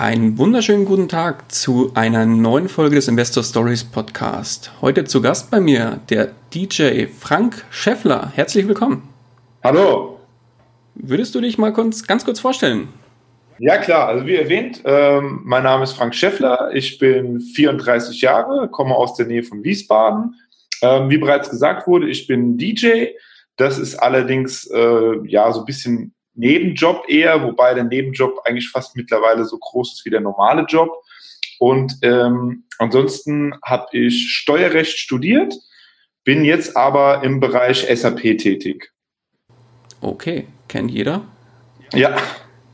Einen wunderschönen guten Tag zu einer neuen Folge des Investor Stories Podcast. Heute zu Gast bei mir der DJ Frank Scheffler. Herzlich willkommen. Hallo. Würdest du dich mal kurz, ganz kurz vorstellen? Ja klar, also wie erwähnt, ähm, mein Name ist Frank Scheffler, ich bin 34 Jahre, komme aus der Nähe von Wiesbaden. Ähm, wie bereits gesagt wurde, ich bin DJ. Das ist allerdings äh, ja so ein bisschen Nebenjob eher, wobei der Nebenjob eigentlich fast mittlerweile so groß ist wie der normale Job. Und ähm, ansonsten habe ich Steuerrecht studiert, bin jetzt aber im Bereich SAP tätig. Okay, kennt jeder? Ja.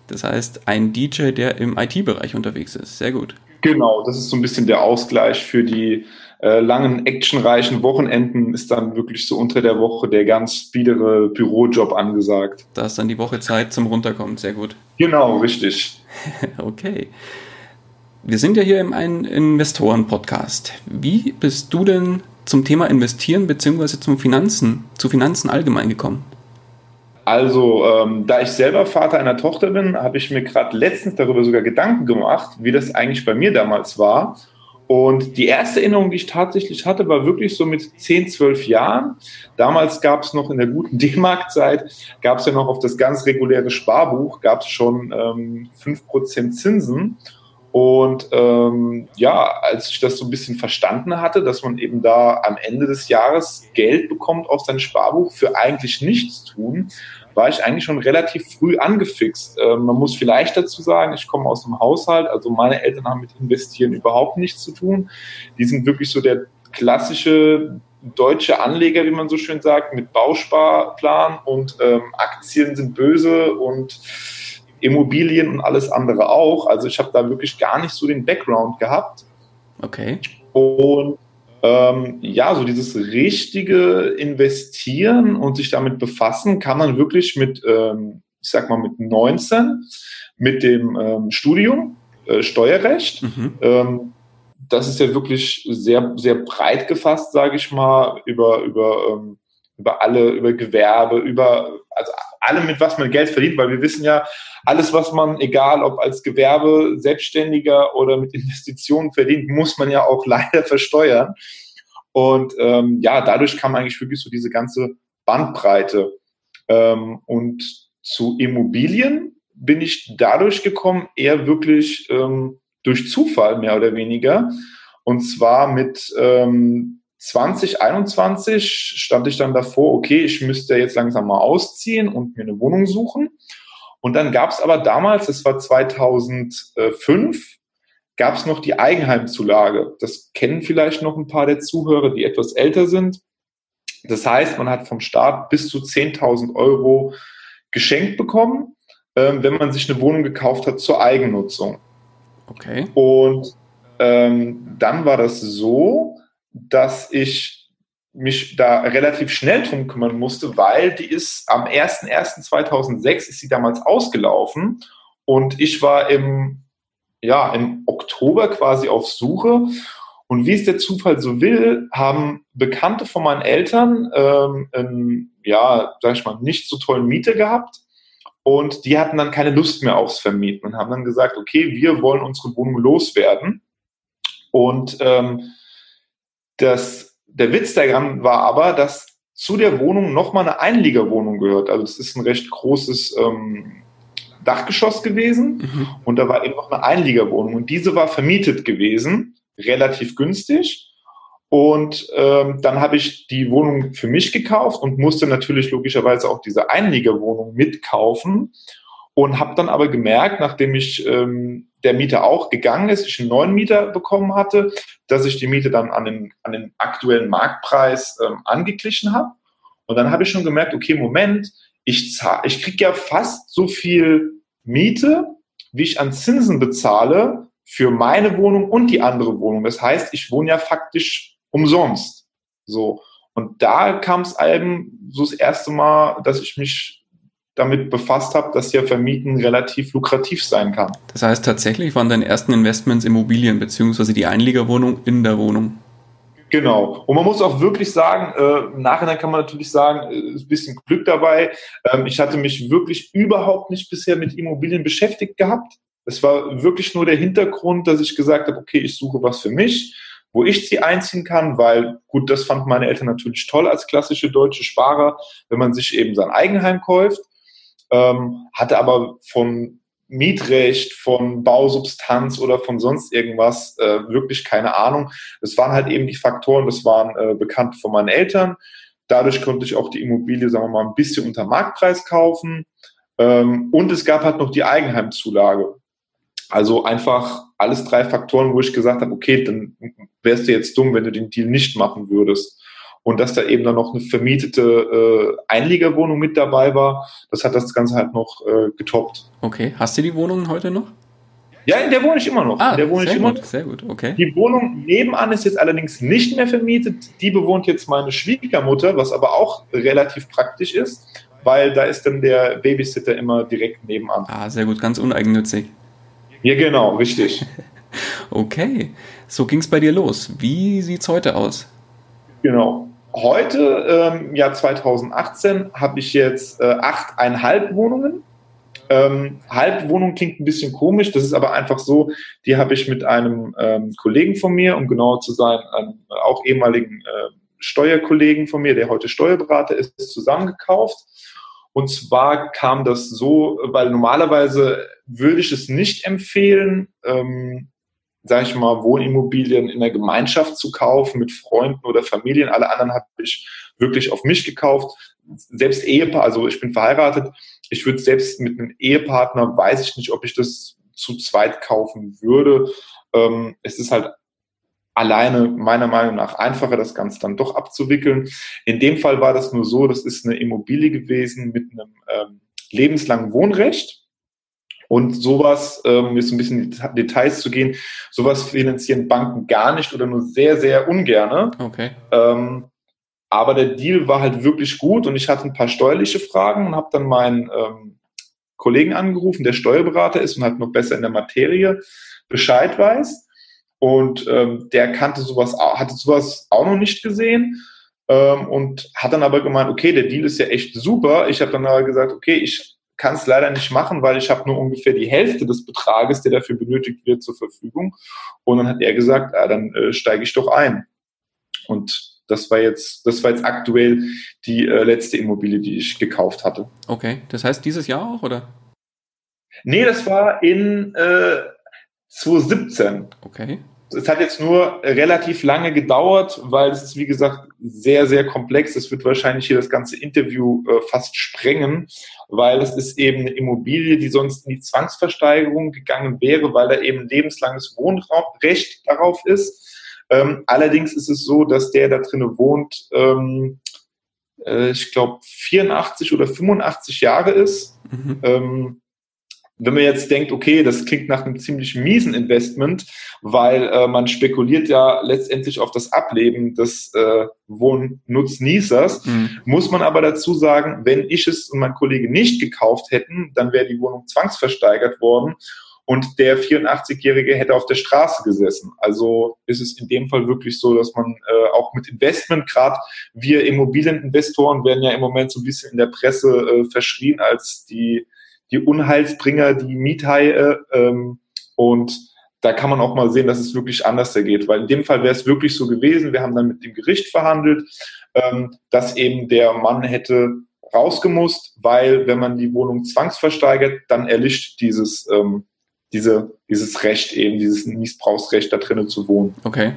Das heißt, ein DJ, der im IT-Bereich unterwegs ist. Sehr gut. Genau, das ist so ein bisschen der Ausgleich für die äh, langen, actionreichen Wochenenden ist dann wirklich so unter der Woche der ganz biedere Bürojob angesagt. Da ist dann die Woche Zeit zum Runterkommen, sehr gut. Genau, richtig. okay. Wir sind ja hier im einen Investoren-Podcast. Wie bist du denn zum Thema Investieren bzw. zum Finanzen, zu Finanzen allgemein gekommen? Also, ähm, da ich selber Vater einer Tochter bin, habe ich mir gerade letztens darüber sogar Gedanken gemacht, wie das eigentlich bei mir damals war. Und die erste Erinnerung, die ich tatsächlich hatte, war wirklich so mit 10, 12 Jahren. Damals gab es noch in der guten D-Mark-Zeit, gab es ja noch auf das ganz reguläre Sparbuch, gab es schon ähm, 5% Zinsen. Und ähm, ja, als ich das so ein bisschen verstanden hatte, dass man eben da am Ende des Jahres Geld bekommt auf sein Sparbuch für eigentlich nichts tun, war ich eigentlich schon relativ früh angefixt. Ähm, man muss vielleicht dazu sagen, ich komme aus einem Haushalt, also meine Eltern haben mit Investieren überhaupt nichts zu tun. Die sind wirklich so der klassische deutsche Anleger, wie man so schön sagt, mit Bausparplan und ähm, Aktien sind böse und Immobilien und alles andere auch. Also ich habe da wirklich gar nicht so den Background gehabt. Okay. Und ähm, ja, so dieses richtige Investieren und sich damit befassen, kann man wirklich mit, ähm, ich sag mal, mit 19, mit dem ähm, Studium äh, Steuerrecht. Mhm. Ähm, das ist ja wirklich sehr, sehr breit gefasst, sage ich mal, über, über, ähm, über alle, über Gewerbe, über, also alle, mit was man Geld verdient, weil wir wissen ja, alles, was man, egal ob als Gewerbe, Selbstständiger oder mit Investitionen verdient, muss man ja auch leider versteuern. Und ähm, ja, dadurch kam eigentlich wirklich so diese ganze Bandbreite. Ähm, und zu Immobilien bin ich dadurch gekommen, eher wirklich ähm, durch Zufall mehr oder weniger. Und zwar mit ähm, 2021 stand ich dann davor, okay, ich müsste jetzt langsam mal ausziehen und mir eine Wohnung suchen. Und dann gab es aber damals, das war 2005, gab es noch die Eigenheimzulage. Das kennen vielleicht noch ein paar der Zuhörer, die etwas älter sind. Das heißt, man hat vom Staat bis zu 10.000 Euro geschenkt bekommen, ähm, wenn man sich eine Wohnung gekauft hat zur Eigennutzung. Okay. Und ähm, dann war das so, dass ich mich da relativ schnell drum kümmern musste, weil die ist am 01.01.2006 ist sie damals ausgelaufen und ich war im, ja, im Oktober quasi auf Suche. Und wie es der Zufall so will, haben Bekannte von meinen Eltern ähm, einen, ja, sag ich mal, nicht so tollen Mieter gehabt. Und die hatten dann keine Lust mehr aufs Vermieten und haben dann gesagt, okay, wir wollen unsere Wohnung loswerden. Und ähm, das der Witz daran war aber, dass zu der Wohnung nochmal eine Einliegerwohnung gehört. Also es ist ein recht großes ähm, Dachgeschoss gewesen mhm. und da war eben noch eine Einliegerwohnung und diese war vermietet gewesen, relativ günstig. Und ähm, dann habe ich die Wohnung für mich gekauft und musste natürlich logischerweise auch diese Einliegerwohnung mitkaufen und habe dann aber gemerkt, nachdem ich ähm, der Mieter auch gegangen ist, ich einen neuen Mieter bekommen hatte, dass ich die Miete dann an den, an den aktuellen Marktpreis ähm, angeglichen habe. Und dann habe ich schon gemerkt, okay, Moment, ich, ich kriege ja fast so viel Miete, wie ich an Zinsen bezahle für meine Wohnung und die andere Wohnung. Das heißt, ich wohne ja faktisch umsonst. So. Und da kam es eben so das erste Mal, dass ich mich damit befasst habe, dass ja Vermieten relativ lukrativ sein kann. Das heißt, tatsächlich waren deine ersten Investments Immobilien beziehungsweise die Einliegerwohnung in der Wohnung. Genau. Und man muss auch wirklich sagen, äh, im Nachhinein kann man natürlich sagen, äh, ist ein bisschen Glück dabei. Ähm, ich hatte mich wirklich überhaupt nicht bisher mit Immobilien beschäftigt gehabt. Es war wirklich nur der Hintergrund, dass ich gesagt habe, okay, ich suche was für mich, wo ich sie einziehen kann, weil gut, das fanden meine Eltern natürlich toll als klassische deutsche Sparer, wenn man sich eben sein Eigenheim kauft. Ähm, hatte aber von Mietrecht, von Bausubstanz oder von sonst irgendwas äh, wirklich keine Ahnung. Das waren halt eben die Faktoren, das waren äh, bekannt von meinen Eltern. Dadurch konnte ich auch die Immobilie, sagen wir mal, ein bisschen unter Marktpreis kaufen. Ähm, und es gab halt noch die Eigenheimzulage. Also einfach alles drei Faktoren, wo ich gesagt habe, okay, dann wärst du jetzt dumm, wenn du den Deal nicht machen würdest und dass da eben dann noch eine vermietete äh, Einliegerwohnung mit dabei war, das hat das Ganze halt noch äh, getoppt. Okay, hast du die Wohnung heute noch? Ja, in der wohne ich immer noch. Ah, in der wohne sehr ich immer gut, sehr gut, okay. Die Wohnung nebenan ist jetzt allerdings nicht mehr vermietet. Die bewohnt jetzt meine Schwiegermutter, was aber auch relativ praktisch ist, weil da ist dann der Babysitter immer direkt nebenan. Ah, sehr gut, ganz uneigennützig. Ja, genau, richtig. okay, so ging es bei dir los. Wie sieht's heute aus? Genau. Heute, ähm, Jahr 2018, habe ich jetzt äh, achteinhalb Wohnungen. Ähm, Halbwohnung klingt ein bisschen komisch, das ist aber einfach so, die habe ich mit einem ähm, Kollegen von mir, um genauer zu sein, einem auch ehemaligen äh, Steuerkollegen von mir, der heute Steuerberater ist, zusammengekauft. Und zwar kam das so, weil normalerweise würde ich es nicht empfehlen, ähm, sage ich mal, Wohnimmobilien in der Gemeinschaft zu kaufen mit Freunden oder Familien. Alle anderen habe ich wirklich auf mich gekauft. Selbst Ehepaar, also ich bin verheiratet. Ich würde selbst mit einem Ehepartner, weiß ich nicht, ob ich das zu zweit kaufen würde. Ähm, es ist halt alleine meiner Meinung nach einfacher, das Ganze dann doch abzuwickeln. In dem Fall war das nur so, das ist eine Immobilie gewesen mit einem ähm, lebenslangen Wohnrecht. Und sowas, um ähm, jetzt ein bisschen in Details zu gehen, sowas finanzieren Banken gar nicht oder nur sehr, sehr ungerne. Okay. Ähm, aber der Deal war halt wirklich gut und ich hatte ein paar steuerliche Fragen und habe dann meinen ähm, Kollegen angerufen, der Steuerberater ist und halt noch besser in der Materie Bescheid weiß. Und ähm, der kannte sowas, hatte sowas auch noch nicht gesehen ähm, und hat dann aber gemeint, okay, der Deal ist ja echt super. Ich habe dann aber gesagt, okay, ich kann es leider nicht machen, weil ich habe nur ungefähr die Hälfte des Betrages, der dafür benötigt wird, zur Verfügung. Und dann hat er gesagt, ah, dann äh, steige ich doch ein. Und das war jetzt, das war jetzt aktuell die äh, letzte Immobilie, die ich gekauft hatte. Okay, das heißt dieses Jahr auch, oder? Nee, das war in äh, 2017. Okay. Es hat jetzt nur relativ lange gedauert, weil es ist, wie gesagt, sehr, sehr komplex. Es wird wahrscheinlich hier das ganze Interview äh, fast sprengen, weil es ist eben eine Immobilie, die sonst in die Zwangsversteigerung gegangen wäre, weil da eben lebenslanges Wohnrecht darauf ist. Ähm, allerdings ist es so, dass der da drinnen wohnt, ähm, äh, ich glaube, 84 oder 85 Jahre ist. Mhm. Ähm, wenn man jetzt denkt, okay, das klingt nach einem ziemlich miesen Investment, weil äh, man spekuliert ja letztendlich auf das Ableben des äh, Wohnnutznießers, mhm. muss man aber dazu sagen, wenn ich es und mein Kollege nicht gekauft hätten, dann wäre die Wohnung zwangsversteigert worden und der 84-Jährige hätte auf der Straße gesessen. Also ist es in dem Fall wirklich so, dass man äh, auch mit Investment, gerade wir Immobilieninvestoren werden ja im Moment so ein bisschen in der Presse äh, verschrien als die die Unheilsbringer, die Miethaie. Ähm, und da kann man auch mal sehen, dass es wirklich anders geht. Weil in dem Fall wäre es wirklich so gewesen, wir haben dann mit dem Gericht verhandelt, ähm, dass eben der Mann hätte rausgemusst, weil wenn man die Wohnung zwangsversteigert, dann erlischt dieses, ähm, diese, dieses Recht eben, dieses Missbrauchsrecht da drinnen zu wohnen. Okay.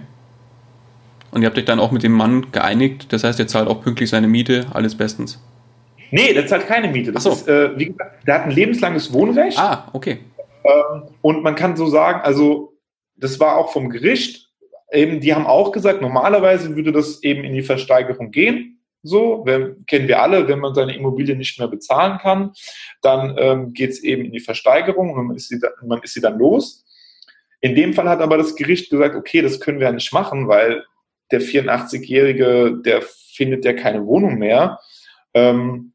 Und ihr habt euch dann auch mit dem Mann geeinigt, das heißt, er zahlt auch pünktlich seine Miete, alles bestens. Nee, der zahlt keine Miete. Das so. ist, äh, wie gesagt, der hat ein lebenslanges Wohnrecht. Ah, okay. Ähm, und man kann so sagen, also das war auch vom Gericht, eben, die haben auch gesagt, normalerweise würde das eben in die Versteigerung gehen. So, wenn, kennen wir alle, wenn man seine Immobilie nicht mehr bezahlen kann, dann ähm, geht es eben in die Versteigerung und man ist, sie dann, man ist sie dann los. In dem Fall hat aber das Gericht gesagt, okay, das können wir ja nicht machen, weil der 84-Jährige, der findet ja keine Wohnung mehr. Ähm,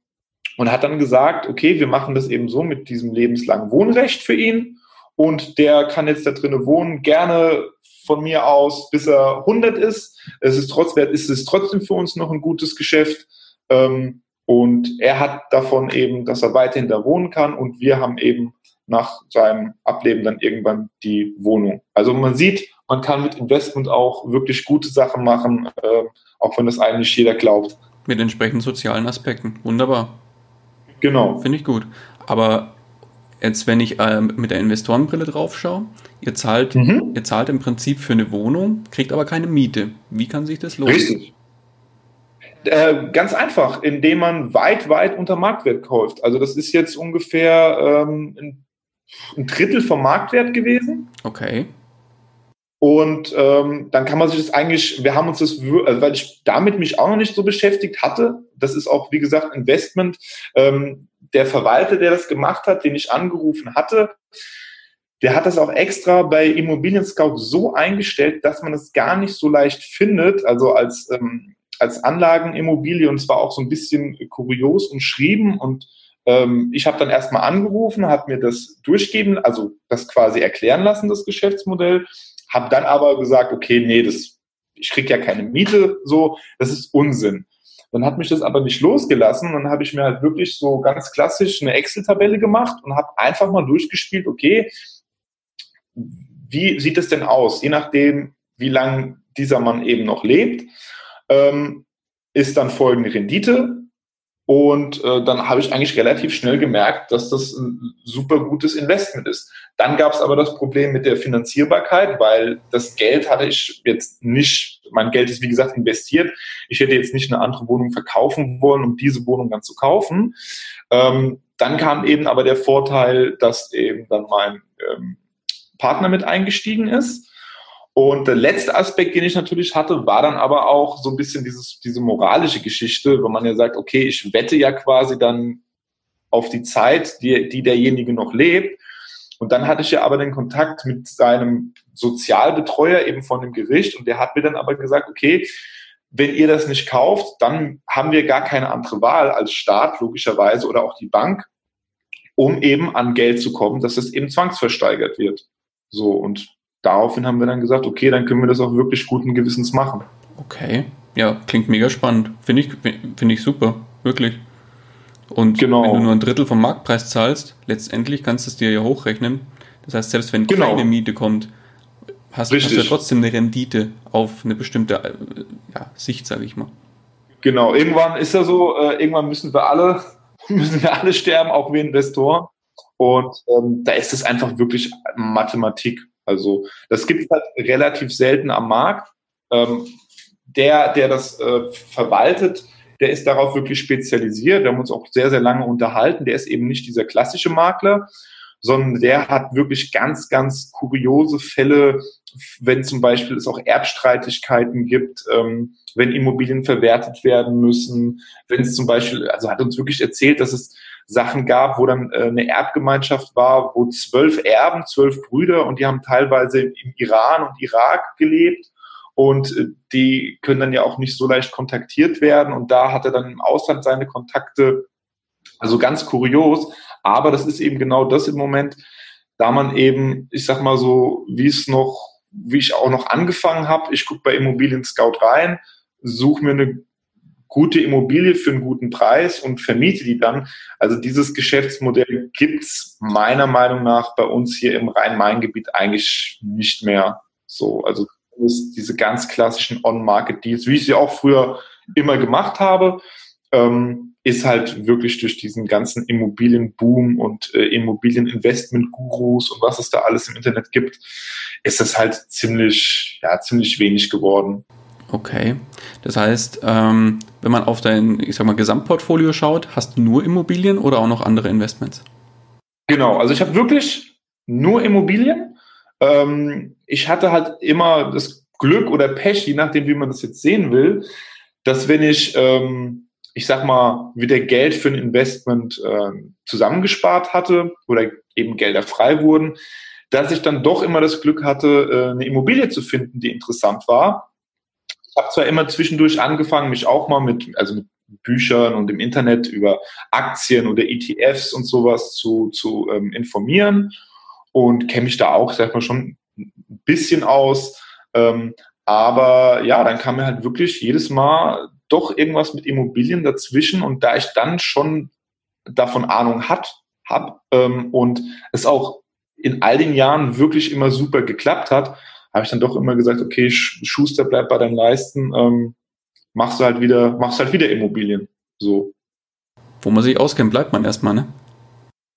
und hat dann gesagt, okay, wir machen das eben so mit diesem lebenslangen Wohnrecht für ihn und der kann jetzt da drinnen wohnen, gerne von mir aus, bis er 100 ist. Es ist, trotzdem, ist es trotzdem für uns noch ein gutes Geschäft. Ähm, und er hat davon eben, dass er weiterhin da wohnen kann und wir haben eben nach seinem Ableben dann irgendwann die Wohnung. Also man sieht, man kann mit Investment auch wirklich gute Sachen machen, äh, auch wenn das eigentlich jeder glaubt. Mit entsprechenden sozialen Aspekten. Wunderbar. Genau. Finde ich gut. Aber jetzt, wenn ich äh, mit der Investorenbrille drauf schaue, ihr zahlt, mhm. ihr zahlt im Prinzip für eine Wohnung, kriegt aber keine Miete. Wie kann sich das lohnen? Richtig. Äh, ganz einfach, indem man weit, weit unter Marktwert kauft. Also das ist jetzt ungefähr ähm, ein, ein Drittel vom Marktwert gewesen. Okay. Und ähm, dann kann man sich das eigentlich, wir haben uns das, also weil ich damit mich auch noch nicht so beschäftigt hatte, das ist auch, wie gesagt, Investment. Ähm, der Verwalter, der das gemacht hat, den ich angerufen hatte, der hat das auch extra bei Immobilien Scout so eingestellt, dass man es gar nicht so leicht findet, also als, ähm, als Anlagenimmobilie und zwar auch so ein bisschen kurios und ähm, ich habe dann erstmal angerufen, habe mir das durchgeben, also das quasi erklären lassen, das Geschäftsmodell, habe dann aber gesagt, okay, nee, das, ich krieg ja keine Miete, so, das ist Unsinn. Dann hat mich das aber nicht losgelassen. Dann habe ich mir halt wirklich so ganz klassisch eine Excel-Tabelle gemacht und habe einfach mal durchgespielt, okay, wie sieht es denn aus? Je nachdem, wie lang dieser Mann eben noch lebt, ähm, ist dann folgende Rendite. Und äh, dann habe ich eigentlich relativ schnell gemerkt, dass das ein super gutes Investment ist. Dann gab es aber das Problem mit der Finanzierbarkeit, weil das Geld hatte ich jetzt nicht, mein Geld ist wie gesagt investiert. Ich hätte jetzt nicht eine andere Wohnung verkaufen wollen, um diese Wohnung dann zu kaufen. Ähm, dann kam eben aber der Vorteil, dass eben dann mein ähm, Partner mit eingestiegen ist und der letzte Aspekt, den ich natürlich hatte, war dann aber auch so ein bisschen dieses, diese moralische Geschichte, wo man ja sagt, okay, ich wette ja quasi dann auf die Zeit, die, die derjenige noch lebt. Und dann hatte ich ja aber den Kontakt mit seinem Sozialbetreuer eben von dem Gericht und der hat mir dann aber gesagt, okay, wenn ihr das nicht kauft, dann haben wir gar keine andere Wahl als Staat, logischerweise, oder auch die Bank, um eben an Geld zu kommen, dass es eben zwangsversteigert wird. So, und daraufhin haben wir dann gesagt, okay, dann können wir das auch wirklich guten Gewissens machen. Okay, ja, klingt mega spannend. Finde ich, finde ich super, wirklich. Und genau. wenn du nur ein Drittel vom Marktpreis zahlst, letztendlich kannst du es dir ja hochrechnen. Das heißt, selbst wenn genau. keine Miete kommt, hast, hast, du ja trotzdem eine Rendite auf eine bestimmte äh, ja, Sicht, sage ich mal. Genau, irgendwann ist ja so, äh, irgendwann müssen wir alle, müssen wir alle sterben, auch wir Investoren. Und ähm, da ist es einfach wirklich Mathematik. Also das gibt es halt relativ selten am Markt. Ähm, der, der das äh, verwaltet, der ist darauf wirklich spezialisiert. Wir haben uns auch sehr, sehr lange unterhalten. Der ist eben nicht dieser klassische Makler, sondern der hat wirklich ganz, ganz kuriose Fälle, wenn zum Beispiel es auch Erbstreitigkeiten gibt, ähm, wenn Immobilien verwertet werden müssen, wenn es zum Beispiel, also hat uns wirklich erzählt, dass es Sachen gab, wo dann äh, eine Erbgemeinschaft war, wo zwölf Erben, zwölf Brüder und die haben teilweise im Iran und Irak gelebt. Und äh, die können dann ja auch nicht so leicht kontaktiert werden. Und da hat er dann im Ausland seine Kontakte, also ganz kurios, aber das ist eben genau das im Moment, da man eben, ich sag mal so, wie es noch, wie ich auch noch angefangen habe, ich gucke bei Immobilien Scout rein, suche mir eine gute Immobilie für einen guten Preis und vermiete die dann. Also dieses Geschäftsmodell gibt's meiner Meinung nach bei uns hier im Rhein-Main-Gebiet eigentlich nicht mehr so. Also diese ganz klassischen On-Market-Deals, wie ich sie auch früher immer gemacht habe, ähm, ist halt wirklich durch diesen ganzen Immobilienboom und äh, Immobilieninvestment-Gurus und was es da alles im Internet gibt, ist es halt ziemlich, ja, ziemlich wenig geworden. Okay. Das heißt, ähm, wenn man auf dein, ich sag mal, Gesamtportfolio schaut, hast du nur Immobilien oder auch noch andere Investments? Genau, also ich habe wirklich nur Immobilien. Ähm, ich hatte halt immer das Glück oder Pech, je nachdem, wie man das jetzt sehen will, dass wenn ich, ähm, ich sag mal, wieder Geld für ein Investment äh, zusammengespart hatte oder eben Gelder frei wurden, dass ich dann doch immer das Glück hatte, äh, eine Immobilie zu finden, die interessant war. Ich habe zwar immer zwischendurch angefangen, mich auch mal mit, also mit Büchern und im Internet über Aktien oder ETFs und sowas zu, zu ähm, informieren und kenne mich da auch, sag mal, schon ein bisschen aus. Ähm, aber ja, dann kam mir halt wirklich jedes Mal doch irgendwas mit Immobilien dazwischen und da ich dann schon davon Ahnung hat, hab ähm, und es auch in all den Jahren wirklich immer super geklappt hat, habe ich dann doch immer gesagt, okay, Schuster, bleib bei deinen Leisten, ähm, machst du halt wieder, machst halt wieder Immobilien. So. Wo man sich auskennt, bleibt man erstmal, ne?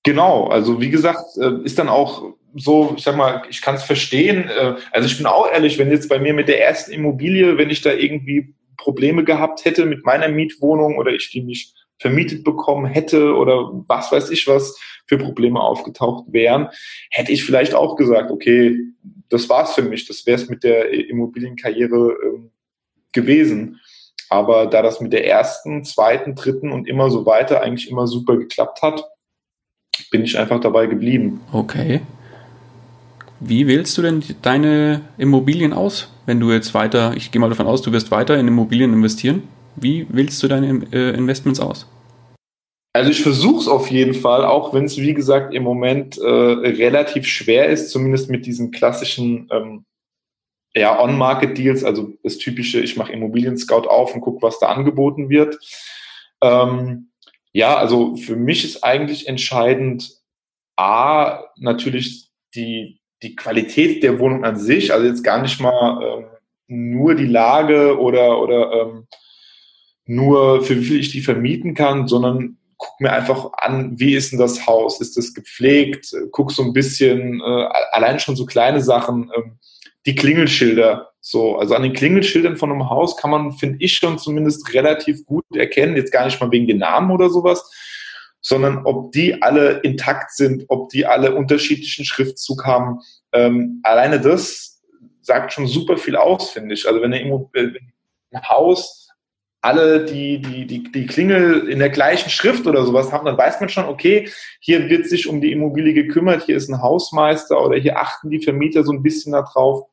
Genau, also wie gesagt, äh, ist dann auch so, ich sag mal, ich kann es verstehen. Äh, also ich bin auch ehrlich, wenn jetzt bei mir mit der ersten Immobilie, wenn ich da irgendwie Probleme gehabt hätte mit meiner Mietwohnung oder ich die nicht vermietet bekommen hätte oder was weiß ich was für Probleme aufgetaucht wären, hätte ich vielleicht auch gesagt, okay, das war's für mich, das wäre es mit der Immobilienkarriere ähm, gewesen. Aber da das mit der ersten, zweiten, dritten und immer so weiter eigentlich immer super geklappt hat, bin ich einfach dabei geblieben. Okay. Wie wählst du denn deine Immobilien aus, wenn du jetzt weiter, ich gehe mal davon aus, du wirst weiter in Immobilien investieren? Wie wählst du deine äh, Investments aus? Also ich versuche es auf jeden Fall, auch wenn es wie gesagt im Moment äh, relativ schwer ist, zumindest mit diesen klassischen ähm, ja, On-Market-Deals, also das typische, ich mache Immobilien-Scout auf und gucke, was da angeboten wird. Ähm, ja, also für mich ist eigentlich entscheidend, A, natürlich die, die Qualität der Wohnung an sich, also jetzt gar nicht mal ähm, nur die Lage oder, oder ähm, nur für wie viel ich die vermieten kann, sondern guck mir einfach an, wie ist denn das Haus? Ist das gepflegt? Guck so ein bisschen, äh, allein schon so kleine Sachen, ähm, die Klingelschilder. So, also an den Klingelschildern von einem Haus kann man, finde ich, schon zumindest relativ gut erkennen, jetzt gar nicht mal wegen den Namen oder sowas, sondern ob die alle intakt sind, ob die alle unterschiedlichen Schriftzug haben. Ähm, alleine das sagt schon super viel aus, finde ich. Also wenn ein Haus alle die, die, die, die Klingel in der gleichen Schrift oder sowas haben, dann weiß man schon, okay, hier wird sich um die Immobilie gekümmert, hier ist ein Hausmeister oder hier achten die Vermieter so ein bisschen darauf.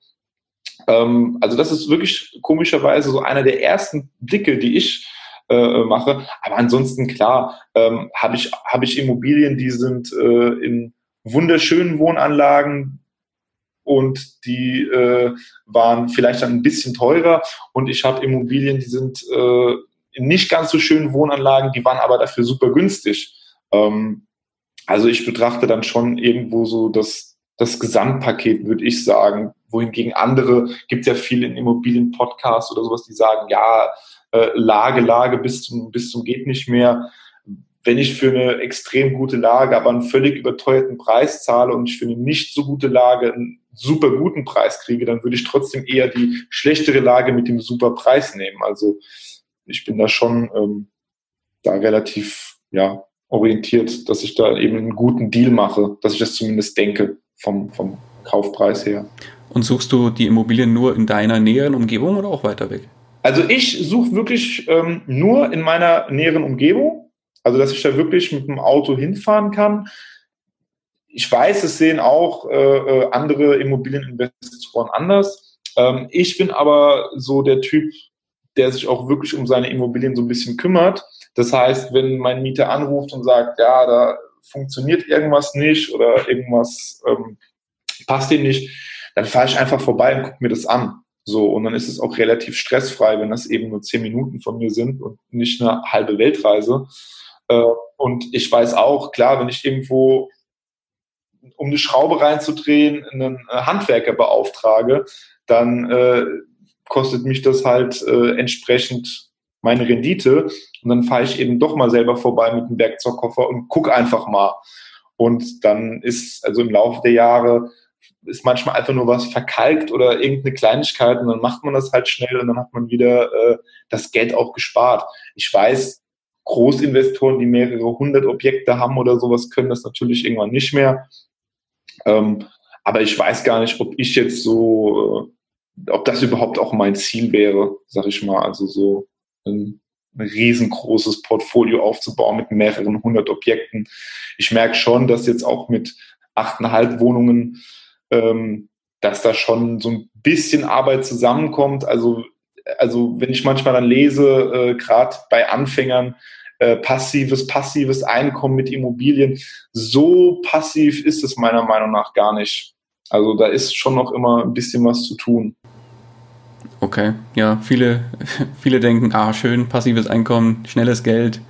Ähm, also das ist wirklich komischerweise so einer der ersten Blicke, die ich äh, mache. Aber ansonsten klar, ähm, habe ich, hab ich Immobilien, die sind äh, in wunderschönen Wohnanlagen, und die äh, waren vielleicht dann ein bisschen teurer und ich habe Immobilien, die sind äh, nicht ganz so schönen Wohnanlagen, die waren aber dafür super günstig. Ähm, also ich betrachte dann schon irgendwo so das, das Gesamtpaket, würde ich sagen. Wohingegen andere, gibt ja viele in Immobilien-Podcasts oder sowas, die sagen, ja, äh, Lage, Lage bis zum, bis zum geht nicht mehr wenn ich für eine extrem gute Lage aber einen völlig überteuerten Preis zahle und ich für eine nicht so gute Lage einen super guten Preis kriege, dann würde ich trotzdem eher die schlechtere Lage mit dem super Preis nehmen. Also ich bin da schon ähm, da relativ ja, orientiert, dass ich da eben einen guten Deal mache, dass ich das zumindest denke vom, vom Kaufpreis her. Und suchst du die Immobilien nur in deiner näheren Umgebung oder auch weiter weg? Also ich suche wirklich ähm, nur in meiner näheren Umgebung also, dass ich da wirklich mit dem Auto hinfahren kann. Ich weiß, es sehen auch äh, äh, andere Immobilieninvestoren anders. Ähm, ich bin aber so der Typ, der sich auch wirklich um seine Immobilien so ein bisschen kümmert. Das heißt, wenn mein Mieter anruft und sagt, ja, da funktioniert irgendwas nicht oder irgendwas ähm, passt ihm nicht, dann fahre ich einfach vorbei und gucke mir das an. So, und dann ist es auch relativ stressfrei, wenn das eben nur zehn Minuten von mir sind und nicht eine halbe Weltreise. Äh, und ich weiß auch, klar, wenn ich irgendwo, um eine Schraube reinzudrehen, einen äh, Handwerker beauftrage, dann äh, kostet mich das halt äh, entsprechend meine Rendite. Und dann fahre ich eben doch mal selber vorbei mit dem Werkzeugkoffer und guck einfach mal. Und dann ist, also im Laufe der Jahre, ist manchmal einfach nur was verkalkt oder irgendeine Kleinigkeit und dann macht man das halt schnell und dann hat man wieder äh, das Geld auch gespart. Ich weiß, Großinvestoren, die mehrere hundert Objekte haben oder sowas, können das natürlich irgendwann nicht mehr. Ähm, aber ich weiß gar nicht, ob ich jetzt so, äh, ob das überhaupt auch mein Ziel wäre, sag ich mal. Also so ein, riesengroßes Portfolio aufzubauen mit mehreren hundert Objekten. Ich merke schon, dass jetzt auch mit achteinhalb Wohnungen ähm, dass da schon so ein bisschen Arbeit zusammenkommt. Also, also wenn ich manchmal dann lese, äh, gerade bei Anfängern, äh, passives, passives Einkommen mit Immobilien, so passiv ist es meiner Meinung nach gar nicht. Also da ist schon noch immer ein bisschen was zu tun. Okay, ja, viele, viele denken, ah, schön, passives Einkommen, schnelles Geld,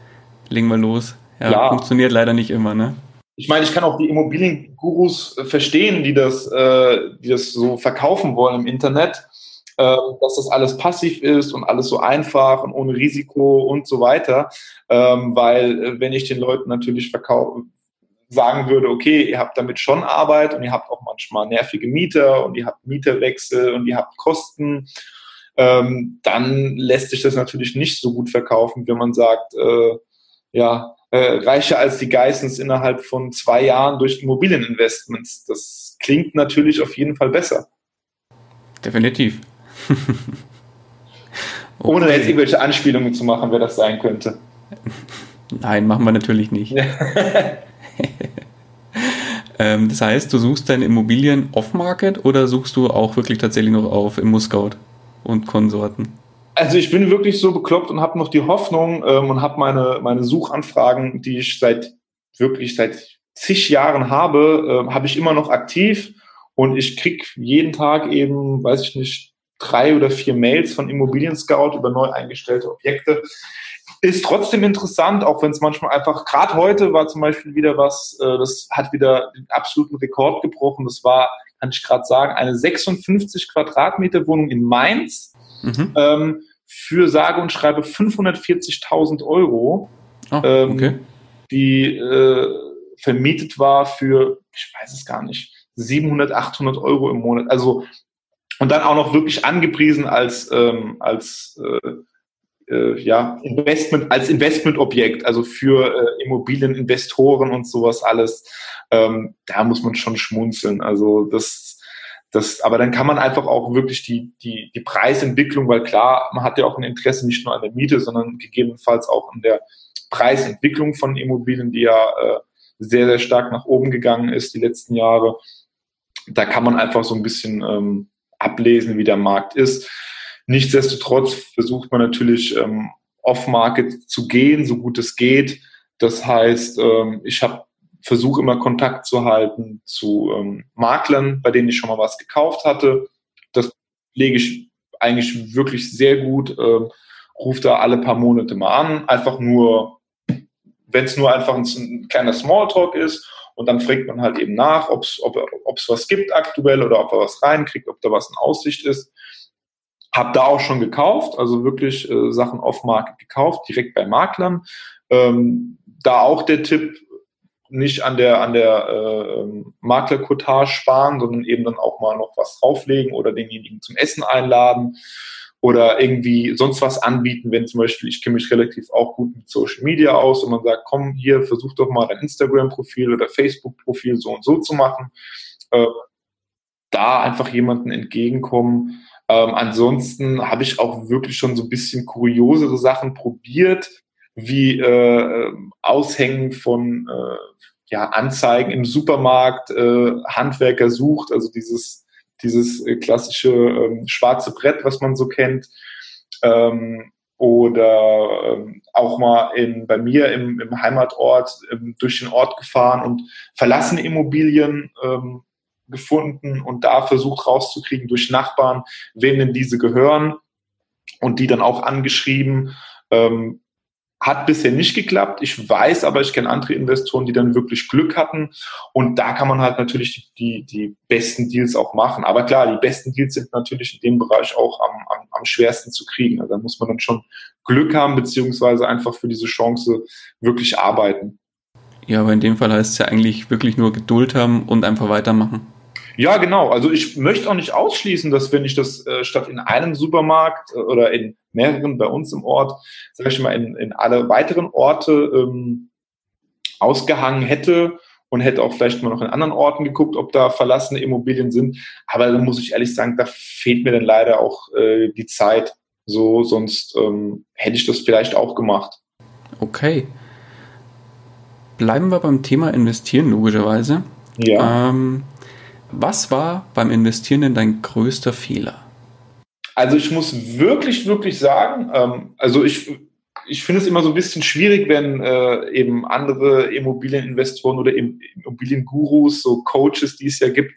legen wir los. Ja, ja. funktioniert leider nicht immer, ne? ich meine, ich kann auch die Immobiliengurus verstehen, die das, äh, die das so verkaufen wollen im Internet, äh, dass das alles passiv ist und alles so einfach und ohne Risiko und so weiter. Ähm, weil äh, wenn ich den Leuten natürlich verkaufe, sagen würde, okay, ihr habt damit schon Arbeit und ihr habt auch manchmal nervige Mieter und ihr habt Mieterwechsel und ihr habt Kosten, ähm, dann lässt sich das natürlich nicht so gut verkaufen, wenn man sagt, äh, ja, äh, reicher als die Geissens innerhalb von zwei Jahren durch Immobilieninvestments. Das klingt natürlich auf jeden Fall besser. Definitiv. Okay. Ohne jetzt irgendwelche Anspielungen zu machen, wer das sein könnte. Nein, machen wir natürlich nicht. ähm, das heißt, du suchst deine Immobilien off-market oder suchst du auch wirklich tatsächlich noch auf ImmoScout und Konsorten? Also ich bin wirklich so bekloppt und habe noch die Hoffnung ähm, und habe meine, meine Suchanfragen, die ich seit wirklich seit zig Jahren habe, äh, habe ich immer noch aktiv und ich krieg jeden Tag eben, weiß ich nicht, drei oder vier Mails von Immobilien Scout über neu eingestellte Objekte. Ist trotzdem interessant, auch wenn es manchmal einfach, gerade heute war zum Beispiel wieder was, äh, das hat wieder den absoluten Rekord gebrochen. Das war, kann ich gerade sagen, eine 56 Quadratmeter Wohnung in Mainz mhm. ähm, für sage und schreibe 540.000 Euro, oh, okay. ähm, die äh, vermietet war für, ich weiß es gar nicht, 700, 800 Euro im Monat. Also und dann auch noch wirklich angepriesen als ähm, als äh, äh, ja Investment als Investmentobjekt, also für äh, Immobilieninvestoren und sowas alles. Ähm, da muss man schon schmunzeln. Also das das, aber dann kann man einfach auch wirklich die, die, die Preisentwicklung, weil klar, man hat ja auch ein Interesse nicht nur an der Miete, sondern gegebenenfalls auch an der Preisentwicklung von Immobilien, die ja äh, sehr, sehr stark nach oben gegangen ist die letzten Jahre. Da kann man einfach so ein bisschen ähm, ablesen, wie der Markt ist. Nichtsdestotrotz versucht man natürlich ähm, off-market zu gehen, so gut es geht. Das heißt, ähm, ich habe versuche immer Kontakt zu halten zu ähm, Maklern, bei denen ich schon mal was gekauft hatte. Das lege ich eigentlich wirklich sehr gut. Ähm, rufe da alle paar Monate mal an, einfach nur, wenn es nur einfach ein, ein, kleiner Smalltalk ist und dann fragt man halt eben nach, ob's, ob es was gibt aktuell oder ob er was reinkriegt, ob da was in Aussicht ist. Hab da auch schon gekauft, also wirklich äh, Sachen off-Market gekauft, direkt bei Maklern. Ähm, da auch der Tipp, nicht an der, an der äh, Maklercottage sparen, sondern eben dann auch mal noch was drauflegen oder denjenigen zum Essen einladen oder irgendwie sonst was anbieten, wenn zum Beispiel, ich kenne mich relativ auch gut mit Social Media aus und man sagt, komm hier, versuch doch mal dein Instagram-Profil oder Facebook-Profil so und so zu machen. Äh, da einfach jemanden entgegenkommen. Ähm, ansonsten habe ich auch wirklich schon so ein bisschen kuriosere Sachen probiert wie äh, Aushängen von äh, ja, Anzeigen im Supermarkt, äh, Handwerker sucht, also dieses, dieses äh, klassische ähm, schwarze Brett, was man so kennt. Ähm, oder ähm, auch mal in, bei mir im, im Heimatort ähm, durch den Ort gefahren und verlassene Immobilien ähm, gefunden und da versucht rauszukriegen durch Nachbarn, wem denn diese gehören und die dann auch angeschrieben, ähm, hat bisher nicht geklappt. Ich weiß aber, ich kenne andere Investoren, die dann wirklich Glück hatten. Und da kann man halt natürlich die, die besten Deals auch machen. Aber klar, die besten Deals sind natürlich in dem Bereich auch am, am, am schwersten zu kriegen. Also da muss man dann schon Glück haben, beziehungsweise einfach für diese Chance wirklich arbeiten. Ja, aber in dem Fall heißt es ja eigentlich wirklich nur Geduld haben und einfach weitermachen. Ja, genau. Also ich möchte auch nicht ausschließen, dass wenn ich das äh, statt in einem Supermarkt äh, oder in mehreren bei uns im Ort, sage ich mal, in, in alle weiteren Orte ähm, ausgehangen hätte und hätte auch vielleicht mal noch in anderen Orten geguckt, ob da verlassene Immobilien sind. Aber da muss ich ehrlich sagen, da fehlt mir dann leider auch äh, die Zeit. So, sonst ähm, hätte ich das vielleicht auch gemacht. Okay. Bleiben wir beim Thema Investieren, logischerweise. Ja. Ähm, Was war beim Investieren denn dein größter Fehler? Also ich muss wirklich, wirklich sagen, ähm, also ich, ich finde es immer so ein bisschen schwierig, wenn äh, eben andere Immobilieninvestoren oder Immobiliengurus, so Coaches, die es ja gibt,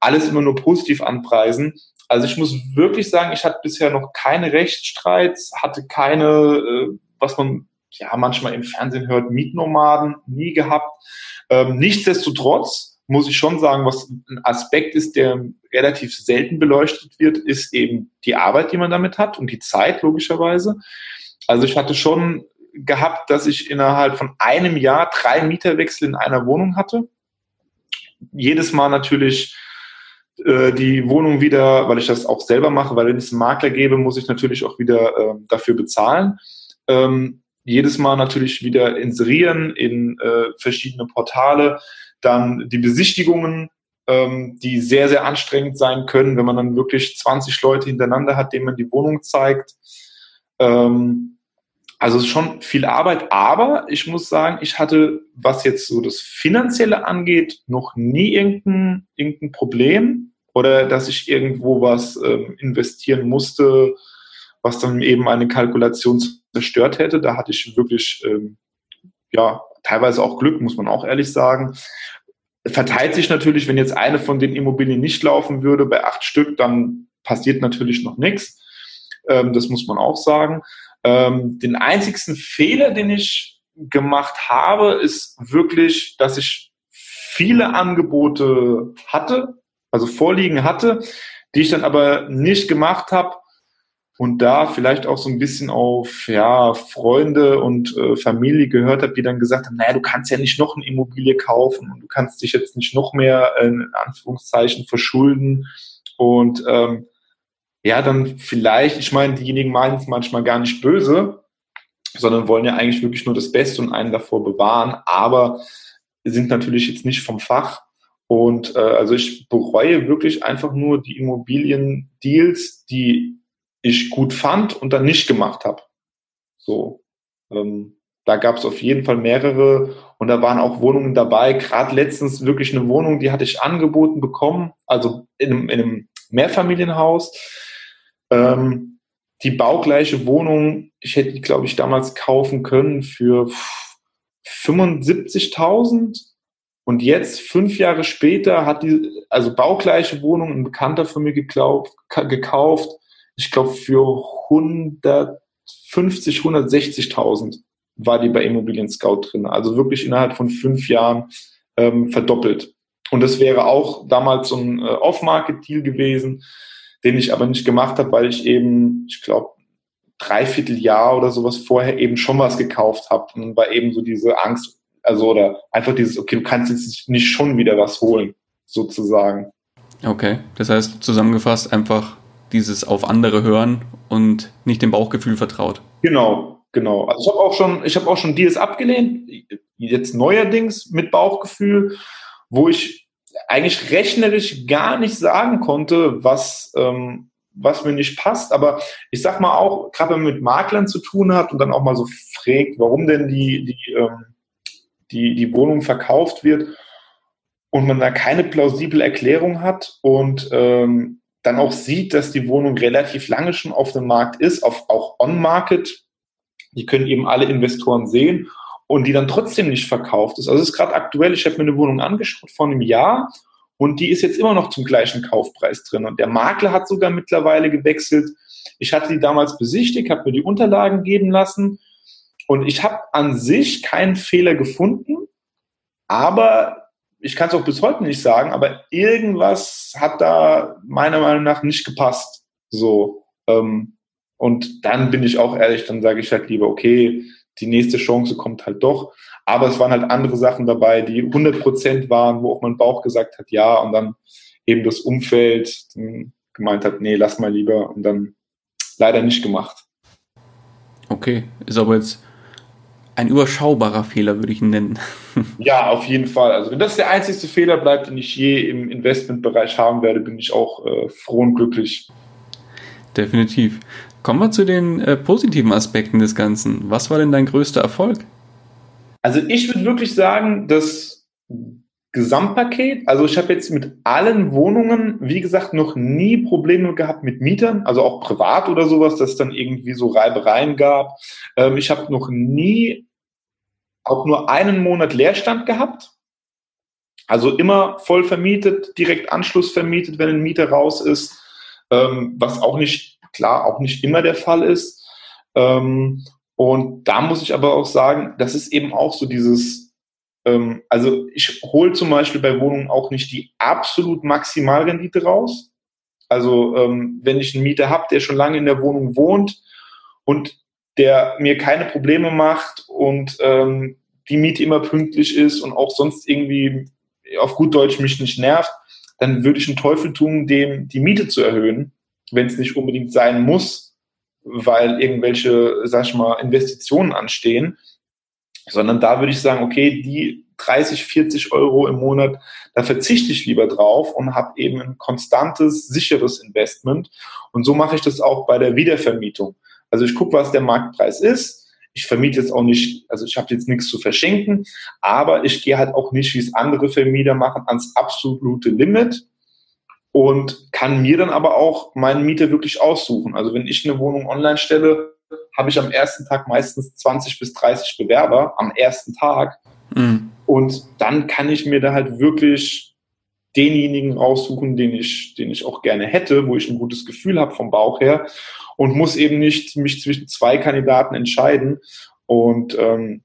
alles immer nur positiv anpreisen. Also ich muss wirklich sagen, ich hatte bisher noch keine Rechtsstreits, hatte keine, äh, was man ja manchmal im Fernsehen hört, Mietnomaden nie gehabt. Ähm, nichtsdestotrotz muss ich schon sagen, was ein Aspekt ist, der relativ selten beleuchtet wird, ist eben die Arbeit, die man damit hat und die Zeit logischerweise. Also ich hatte schon gehabt, dass ich innerhalb von einem Jahr drei Mieterwechsel in einer Wohnung hatte. Jedes Mal natürlich äh, die Wohnung wieder, weil ich das auch selber mache, weil wenn ich es einen Makler gebe, muss ich natürlich auch wieder äh, dafür bezahlen. Ähm, jedes Mal natürlich wieder inserieren in äh, verschiedene Portale, dann die Besichtigungen, ähm, die sehr, sehr anstrengend sein können, wenn man dann wirklich 20 Leute hintereinander hat, denen man die Wohnung zeigt. Ähm, also es ist schon viel Arbeit, aber ich muss sagen, ich hatte, was jetzt so das Finanzielle angeht, noch nie irgendein, irgendein Problem oder dass ich irgendwo was ähm, investieren musste, was dann eben eine Kalkulation zerstört hätte. Da hatte ich wirklich, ähm, ja, teilweise auch Glück, muss man auch ehrlich sagen. Verteilt sich natürlich, wenn jetzt eine von den Immobilien nicht laufen würde, bei acht Stück, dann passiert natürlich noch nichts. Ähm, das muss man auch sagen. Ähm, den einzigsten Fehler, den ich gemacht habe, ist wirklich, dass ich viele Angebote hatte, also vorliegen hatte, die ich dann aber nicht gemacht habe und da vielleicht auch so ein bisschen auf ja, Freunde und äh, Familie gehört habe, die dann gesagt haben, naja, du kannst ja nicht noch eine Immobilie kaufen und du kannst dich jetzt nicht noch mehr äh, in Anführungszeichen verschulden und ähm, ja, dann vielleicht, ich meine, diejenigen meinen es manchmal gar nicht böse, sondern wollen ja eigentlich wirklich nur das Beste und einen davor bewahren, aber sind natürlich jetzt nicht vom Fach. Und äh, also ich bereue wirklich einfach nur die Immobiliendeals, die ich gut fand und dann nicht gemacht habe. So, ähm, da gab es auf jeden Fall mehrere und da waren auch Wohnungen dabei. Gerade letztens wirklich eine Wohnung, die hatte ich angeboten bekommen, also in einem, in einem Mehrfamilienhaus ähm, die baugleiche Wohnung, ich hätte die, glaube ich, damals kaufen können für 75.000 und jetzt, fünf Jahre später, hat die, also baugleiche Wohnung, ein Bekannter von mir gekauft, gekauft ich glaube, für 150, 160.000 war die bei Immobilien Scout drin. Also wirklich innerhalb von fünf Jahren ähm, verdoppelt. Und das wäre auch damals so ein äh, Off-Market-Deal gewesen den ich aber nicht gemacht habe, weil ich eben, ich glaube, dreiviertel Jahr oder sowas vorher eben schon was gekauft habe. Und war eben so diese Angst, also oder einfach dieses, okay, du kannst jetzt nicht schon wieder was holen, sozusagen. Okay, das heißt zusammengefasst einfach dieses auf andere hören und nicht dem Bauchgefühl vertraut. Genau, genau. Also ich habe auch schon, ich habe auch schon Deals abgelehnt, jetzt neuerdings mit Bauchgefühl, wo ich eigentlich rechnerisch gar nicht sagen konnte, was, ähm, was mir nicht passt. Aber ich sag mal auch, gerade wenn man mit Maklern zu tun hat und dann auch mal so fragt, warum denn die, die, ähm, die, die Wohnung verkauft wird und man da keine plausible Erklärung hat und ähm, dann auch sieht, dass die Wohnung relativ lange schon auf dem Markt ist, auf, auch on-market. Die können eben alle Investoren sehen und die dann trotzdem nicht verkauft ist. Also es ist gerade aktuell, ich habe mir eine Wohnung angeschaut vor einem Jahr und die ist jetzt immer noch zum gleichen Kaufpreis drin. Und der Makler hat sogar mittlerweile gewechselt. Ich hatte die damals besichtigt, habe mir die Unterlagen geben lassen und ich habe an sich keinen Fehler gefunden, aber ich kann es auch bis heute nicht sagen, aber irgendwas hat da meiner Meinung nach nicht gepasst. So. Ähm, und dann bin ich auch ehrlich, dann sage ich halt lieber, okay, die nächste Chance kommt halt doch. Aber es waren halt andere Sachen dabei, die 100 Prozent waren, wo auch mein Bauch gesagt hat, ja, und dann eben das Umfeld gemeint hat, nee, lass mal lieber und dann leider nicht gemacht. Okay, ist aber jetzt ein überschaubarer Fehler, würde ich ihn nennen. ja, auf jeden Fall. Also wenn das der einzigste Fehler bleibt, den ich je im Investmentbereich haben werde, bin ich auch äh, froh und glücklich. Definitiv. Kommen wir zu den äh, positiven Aspekten des Ganzen. Was war denn dein größter Erfolg? Also ich würde wirklich sagen, dass Gesamtpaket. Also ich habe jetzt mit allen Wohnungen, wie gesagt, noch nie Probleme gehabt mit Mietern, also auch privat oder sowas, dass es dann irgendwie so Reibereien gab. Ähm, ich habe noch nie auch nur einen Monat Leerstand gehabt. Also immer voll vermietet, direkt Anschluss vermietet, wenn ein Mieter raus ist, ähm, was auch nicht, klar, auch nicht immer der Fall ist. Ähm, und da muss ich aber auch sagen, das ist eben auch so dieses, ähm, also ich hole zum Beispiel bei Wohnungen auch nicht die absolut Maximalrendite raus. Also ähm, wenn ich einen Mieter habe, der schon lange in der Wohnung wohnt und der mir keine Probleme macht und ähm, die Miete immer pünktlich ist und auch sonst irgendwie auf gut Deutsch mich nicht nervt, dann würde ich einen Teufel tun, dem die Miete zu erhöhen, wenn es nicht unbedingt sein muss, weil irgendwelche, sag ich mal, Investitionen anstehen, sondern da würde ich sagen, okay, die 30, 40 Euro im Monat, da verzichte ich lieber drauf und habe eben ein konstantes, sicheres Investment. Und so mache ich das auch bei der Wiedervermietung. Also ich gucke, was der Marktpreis ist. Ich vermiete jetzt auch nicht, also ich habe jetzt nichts zu verschenken, aber ich gehe halt auch nicht, wie es andere Vermieter machen, ans absolute Limit und kann mir dann aber auch meinen Mieter wirklich aussuchen. Also wenn ich eine Wohnung online stelle, habe ich am ersten Tag meistens 20 bis 30 Bewerber am ersten Tag. Mhm. Und dann kann ich mir da halt wirklich denjenigen raussuchen, den ich, den ich auch gerne hätte, wo ich ein gutes Gefühl habe vom Bauch her und muss eben nicht mich zwischen zwei Kandidaten entscheiden. Und ähm,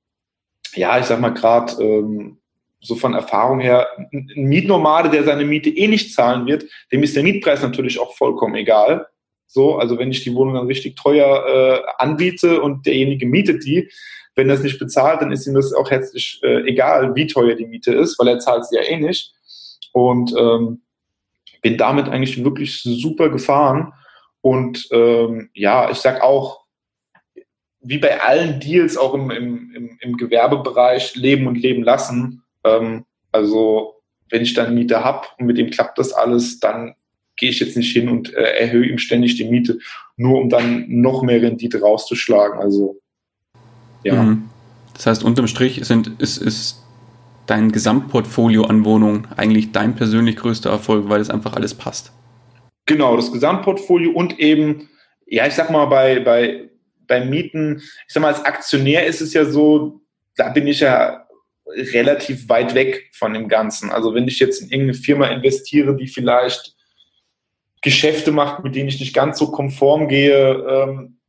ja, ich sag mal gerade ähm, so von Erfahrung her, ein Mietnomade, der seine Miete eh nicht zahlen wird, dem ist der Mietpreis natürlich auch vollkommen egal. So, also wenn ich die Wohnung dann richtig teuer äh, anbiete und derjenige mietet die, wenn er es nicht bezahlt, dann ist ihm das auch herzlich äh, egal, wie teuer die Miete ist, weil er zahlt sie ja eh nicht. Und ähm, bin damit eigentlich wirklich super gefahren. Und ähm, ja, ich sag auch, wie bei allen Deals auch im, im, im, Gewerbebereich leben und leben lassen. Ähm, also wenn ich dann Mieter habe und mit dem klappt das alles, dann gehe ich jetzt nicht hin und äh, erhöhe ihm ständig die Miete, nur um dann noch mehr Rendite rauszuschlagen. Also ja. Mhm. Das heißt, unterm Strich sind, ist, ist dein Gesamtportfolio an Wohnungen eigentlich dein persönlich größter Erfolg, weil es einfach alles passt. Genau, das Gesamtportfolio und eben, ja, ich sag mal, bei, bei, bei Mieten, ich sag mal, als Aktionär ist es ja so, da bin ich ja relativ weit weg von dem Ganzen. Also wenn ich jetzt in irgendeine Firma investiere, die vielleicht Geschäfte macht, mit denen ich nicht ganz so konform gehe, ähm,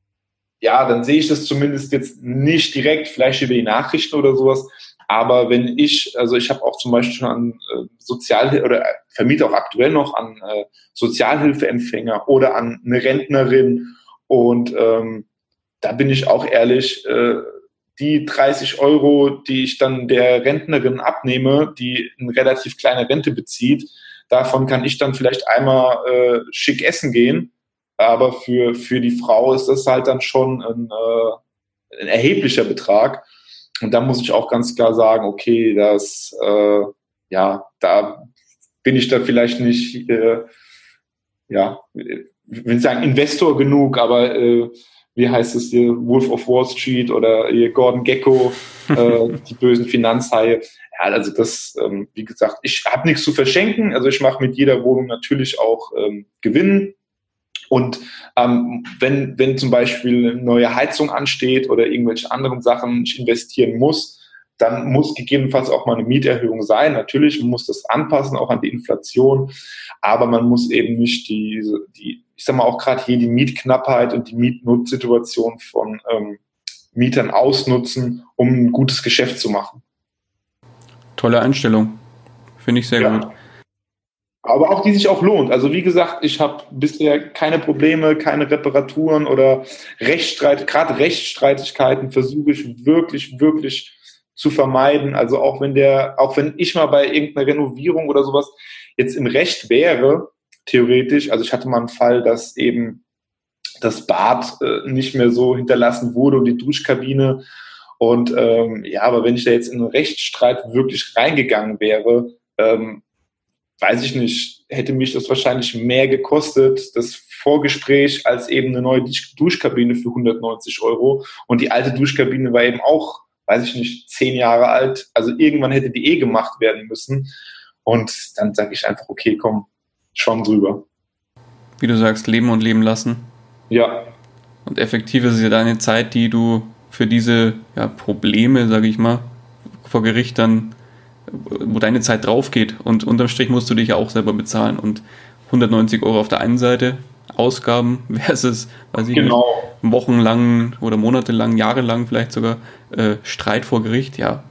ja, dann sehe ich das zumindest jetzt nicht direkt, vielleicht über die Nachrichten oder sowas. Aber wenn ich, also ich habe auch zum Beispiel schon an äh, Sozialhilfe oder vermiete auch aktuell noch an äh, Sozialhilfeempfänger oder an eine Rentnerin und ähm, da bin ich auch ehrlich, äh, die 30 Euro, die ich dann der Rentnerin abnehme, die eine relativ kleine Rente bezieht, davon kann ich dann vielleicht einmal äh, schick essen gehen. Aber für, für die Frau ist das halt dann schon ein, äh, ein erheblicher Betrag. Und da muss ich auch ganz klar sagen, okay, das, äh, ja, da bin ich da vielleicht nicht, äh, ja, ich will sagen Investor genug, aber äh, wie heißt es hier, Wolf of Wall Street oder hier Gordon Gecko, äh, die bösen Finanzhaie. Ja, also das, ähm, wie gesagt, ich habe nichts zu verschenken. Also ich mache mit jeder Wohnung natürlich auch ähm, Gewinn. Und ähm, wenn, wenn zum Beispiel eine neue Heizung ansteht oder irgendwelche anderen Sachen ich investieren muss, dann muss gegebenenfalls auch mal eine Mieterhöhung sein. Natürlich, man muss das anpassen, auch an die Inflation, aber man muss eben nicht die, die ich sag mal auch gerade hier die Mietknappheit und die Mietnotsituation von ähm, Mietern ausnutzen, um ein gutes Geschäft zu machen. Tolle Einstellung. Finde ich sehr ja. gut aber auch die sich auch lohnt. Also wie gesagt, ich habe bisher keine Probleme, keine Reparaturen oder Rechtsstreit, gerade Rechtsstreitigkeiten versuche ich wirklich, wirklich zu vermeiden. Also auch wenn der, auch wenn ich mal bei irgendeiner Renovierung oder sowas jetzt im Recht wäre, theoretisch, also ich hatte mal einen Fall, dass eben das Bad äh, nicht mehr so hinterlassen wurde und die Duschkabine. Und ähm, ja, aber wenn ich da jetzt in einen Rechtsstreit wirklich reingegangen wäre, ähm, weiß ich nicht, hätte mich das wahrscheinlich mehr gekostet, das Vorgespräch, als eben eine neue Duschkabine für 190 Euro. Und die alte Duschkabine war eben auch weiß ich nicht, zehn Jahre alt. Also irgendwann hätte die eh gemacht werden müssen. Und dann sage ich einfach, okay, komm, schon drüber. Wie du sagst, leben und leben lassen. Ja. Und effektiv ist ja deine Zeit, die du für diese ja, Probleme, sage ich mal, vor Gericht dann, wo deine Zeit drauf geht. Und unterm Strich musst du dich ja auch selber bezahlen. Und 190 Euro auf der einen Seite, Ausgaben versus, weiß ich genau. nicht, wochenlang oder monatelang, jahrelang vielleicht sogar äh, Streit vor Gericht, ja.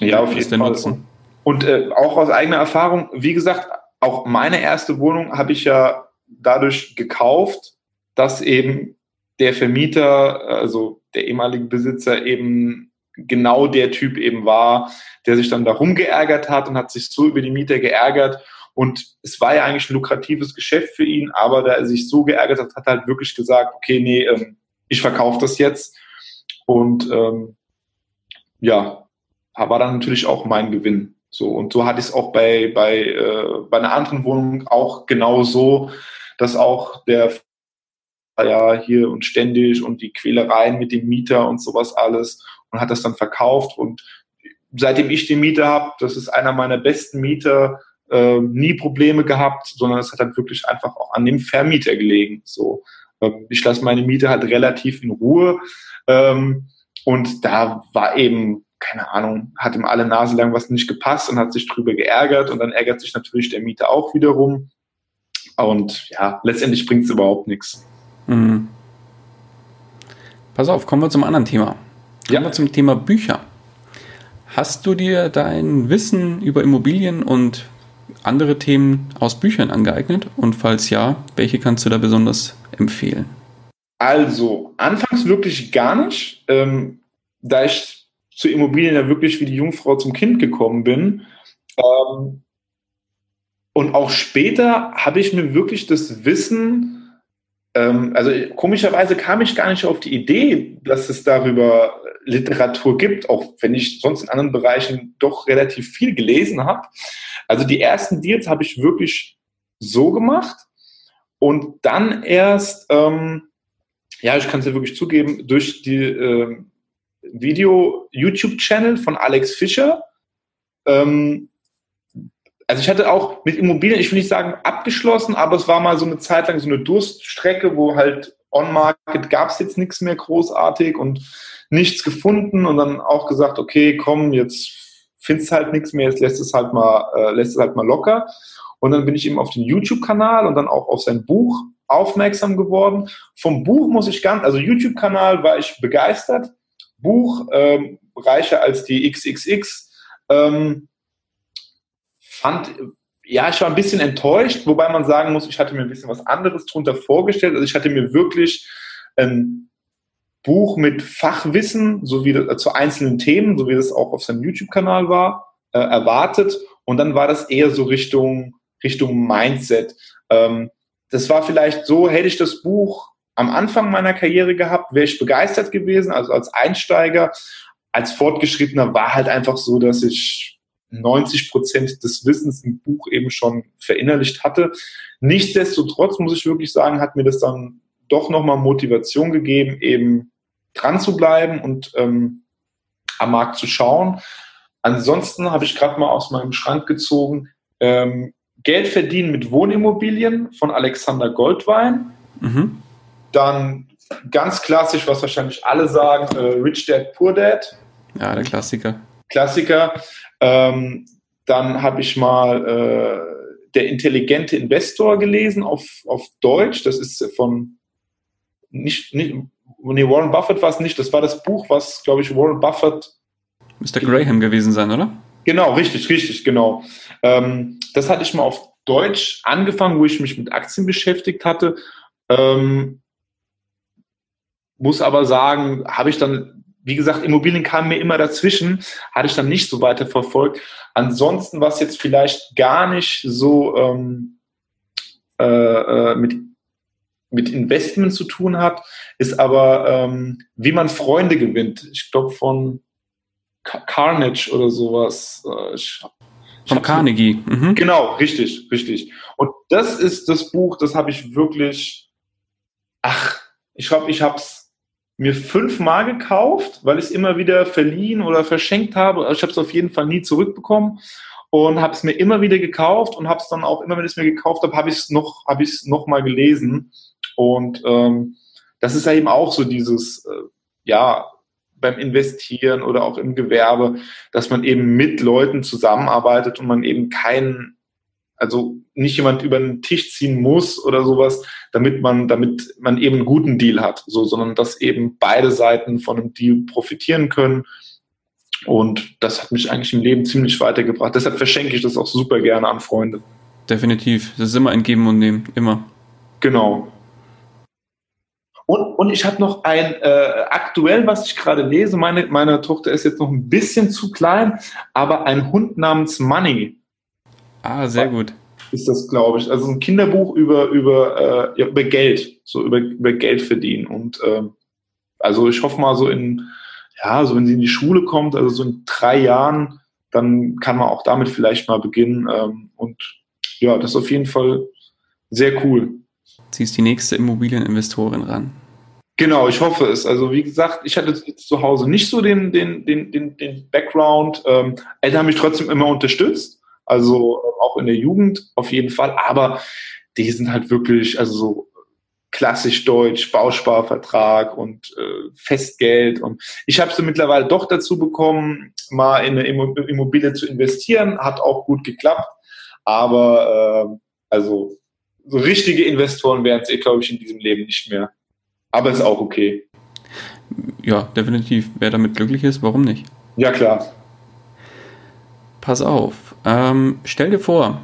Ja, auf jeden Fall. Nutzen. Und äh, auch aus eigener Erfahrung, wie gesagt, auch meine erste Wohnung habe ich ja dadurch gekauft, dass eben der Vermieter, also der ehemalige Besitzer eben genau der Typ eben war, der sich dann darum geärgert hat und hat sich so über die Mieter geärgert und es war ja eigentlich ein lukratives Geschäft für ihn, aber da er sich so geärgert hat, hat er halt wirklich gesagt, okay, nee, ähm, ich verkaufe das jetzt. Und ähm, ja, war dann natürlich auch mein Gewinn. So, und so hatte ich es auch bei, bei, äh, bei einer anderen Wohnung auch genau so, dass auch der ja hier und ständig und die Quälereien mit dem Mieter und sowas alles und hat das dann verkauft und seitdem ich den Mieter habe, das ist einer meiner besten Mieter, äh, nie Probleme gehabt, sondern es hat halt wirklich einfach auch an dem Vermieter gelegen. So, ähm, ich lasse meine Miete halt relativ in Ruhe ähm, und da war eben keine Ahnung, hat ihm alle Nase lang was nicht gepasst und hat sich drüber geärgert und dann ärgert sich natürlich der Mieter auch wiederum. Und ja, letztendlich bringt es überhaupt nichts. Mhm. Pass auf, kommen wir zum anderen Thema. Kommen ja. wir zum Thema Bücher. Hast du dir dein Wissen über Immobilien und andere Themen aus Büchern angeeignet? Und falls ja, welche kannst du da besonders empfehlen? Also, anfangs wirklich gar nicht. Ähm, da ich zu Immobilien ja wirklich wie die Jungfrau zum Kind gekommen bin. Ähm, und auch später habe ich mir wirklich das Wissen, ähm, also komischerweise kam ich gar nicht auf die Idee, dass es darüber Literatur gibt, auch wenn ich sonst in anderen Bereichen doch relativ viel gelesen habe. Also die ersten Deals habe ich wirklich so gemacht und dann erst, ähm, ja, ich kann es ja wirklich zugeben, durch die äh, Video-YouTube-Channel von Alex Fischer. Ähm, also ich hatte auch mit Immobilien, ich will nicht sagen abgeschlossen, aber es war mal so eine Zeit lang so eine Durststrecke, wo halt on-market gab es jetzt nichts mehr großartig und nichts gefunden und dann auch gesagt, okay, komm, jetzt findest halt nichts mehr, jetzt lässt es halt mal, äh, lässt es halt mal locker. Und dann bin ich eben auf den YouTube-Kanal und dann auch auf sein Buch aufmerksam geworden. Vom Buch muss ich ganz, also YouTube-Kanal war ich begeistert. Buch ähm, reicher als die XXX. Ähm, fand, ja, ich war ein bisschen enttäuscht, wobei man sagen muss, ich hatte mir ein bisschen was anderes drunter vorgestellt. Also ich hatte mir wirklich ein Buch mit Fachwissen, so wie das, äh, zu einzelnen Themen, so wie das auch auf seinem YouTube-Kanal war, äh, erwartet. Und dann war das eher so Richtung, Richtung Mindset. Ähm, das war vielleicht so, hätte ich das Buch am Anfang meiner Karriere gehabt, wäre ich begeistert gewesen, also als Einsteiger. Als Fortgeschrittener war halt einfach so, dass ich 90 Prozent des Wissens im Buch eben schon verinnerlicht hatte. Nichtsdestotrotz muss ich wirklich sagen, hat mir das dann doch nochmal Motivation gegeben, eben dran zu bleiben und ähm, am Markt zu schauen. Ansonsten habe ich gerade mal aus meinem Schrank gezogen ähm, Geld verdienen mit Wohnimmobilien von Alexander Goldwein. Mhm. Dann ganz klassisch, was wahrscheinlich alle sagen, äh, Rich Dad Poor Dad. Ja, der Klassiker. Klassiker. Ähm, dann habe ich mal äh, Der intelligente Investor gelesen auf, auf Deutsch. Das ist von nicht, nicht nee, Warren Buffett war es nicht, das war das Buch, was, glaube ich, Warren Buffett. Mr. Graham gewesen sein, oder? Genau, richtig, richtig, genau. Ähm, das hatte ich mal auf Deutsch angefangen, wo ich mich mit Aktien beschäftigt hatte. Ähm, muss aber sagen, habe ich dann, wie gesagt, Immobilien kamen mir immer dazwischen, hatte ich dann nicht so weiter verfolgt. Ansonsten, was jetzt vielleicht gar nicht so ähm, äh, äh mit mit Investment zu tun hat, ist aber, ähm, wie man Freunde gewinnt. Ich glaube von Carnage oder sowas. Äh, ich, von Carnegie. Mhm. Genau, richtig, richtig. Und das ist das Buch, das habe ich wirklich, ach, ich glaube, ich habe es mir fünfmal gekauft, weil ich es immer wieder verliehen oder verschenkt habe. Also ich habe es auf jeden Fall nie zurückbekommen und habe es mir immer wieder gekauft und habe es dann auch immer, wenn ich es mir gekauft habe, habe ich es noch, habe ich es noch mal gelesen. Und ähm, das ist ja eben auch so dieses, äh, ja, beim Investieren oder auch im Gewerbe, dass man eben mit Leuten zusammenarbeitet und man eben keinen, also nicht jemand über den Tisch ziehen muss oder sowas, damit man, damit man eben einen guten Deal hat, so, sondern dass eben beide Seiten von einem Deal profitieren können. Und das hat mich eigentlich im Leben ziemlich weitergebracht. Deshalb verschenke ich das auch super gerne an Freunde. Definitiv. Das ist immer ein Geben und Nehmen. Immer. Genau. Und, und ich habe noch ein äh, aktuell, was ich gerade lese. Meine, meine Tochter ist jetzt noch ein bisschen zu klein, aber ein Hund namens Money. Ah, sehr gut. Ist das, glaube ich. Also ein Kinderbuch über, über, äh, über Geld, so über, über Geld verdienen. Und ähm, also ich hoffe mal so in, ja, so wenn sie in die Schule kommt, also so in drei Jahren, dann kann man auch damit vielleicht mal beginnen. Ähm, und ja, das ist auf jeden Fall sehr cool ziehst die nächste Immobilieninvestorin ran. Genau, ich hoffe es. Also wie gesagt, ich hatte zu Hause nicht so den, den, den, den, den Background. Ähm, Eltern haben mich trotzdem immer unterstützt, also auch in der Jugend auf jeden Fall. Aber die sind halt wirklich, also so klassisch deutsch, Bausparvertrag und äh, Festgeld. Und ich habe es mittlerweile doch dazu bekommen, mal in eine Immobilie zu investieren. Hat auch gut geklappt. Aber äh, also so richtige Investoren wären es, eh, glaube ich, in diesem Leben nicht mehr. Aber ist auch okay. Ja, definitiv. Wer damit glücklich ist, warum nicht? Ja, klar. Pass auf. Ähm, stell dir vor,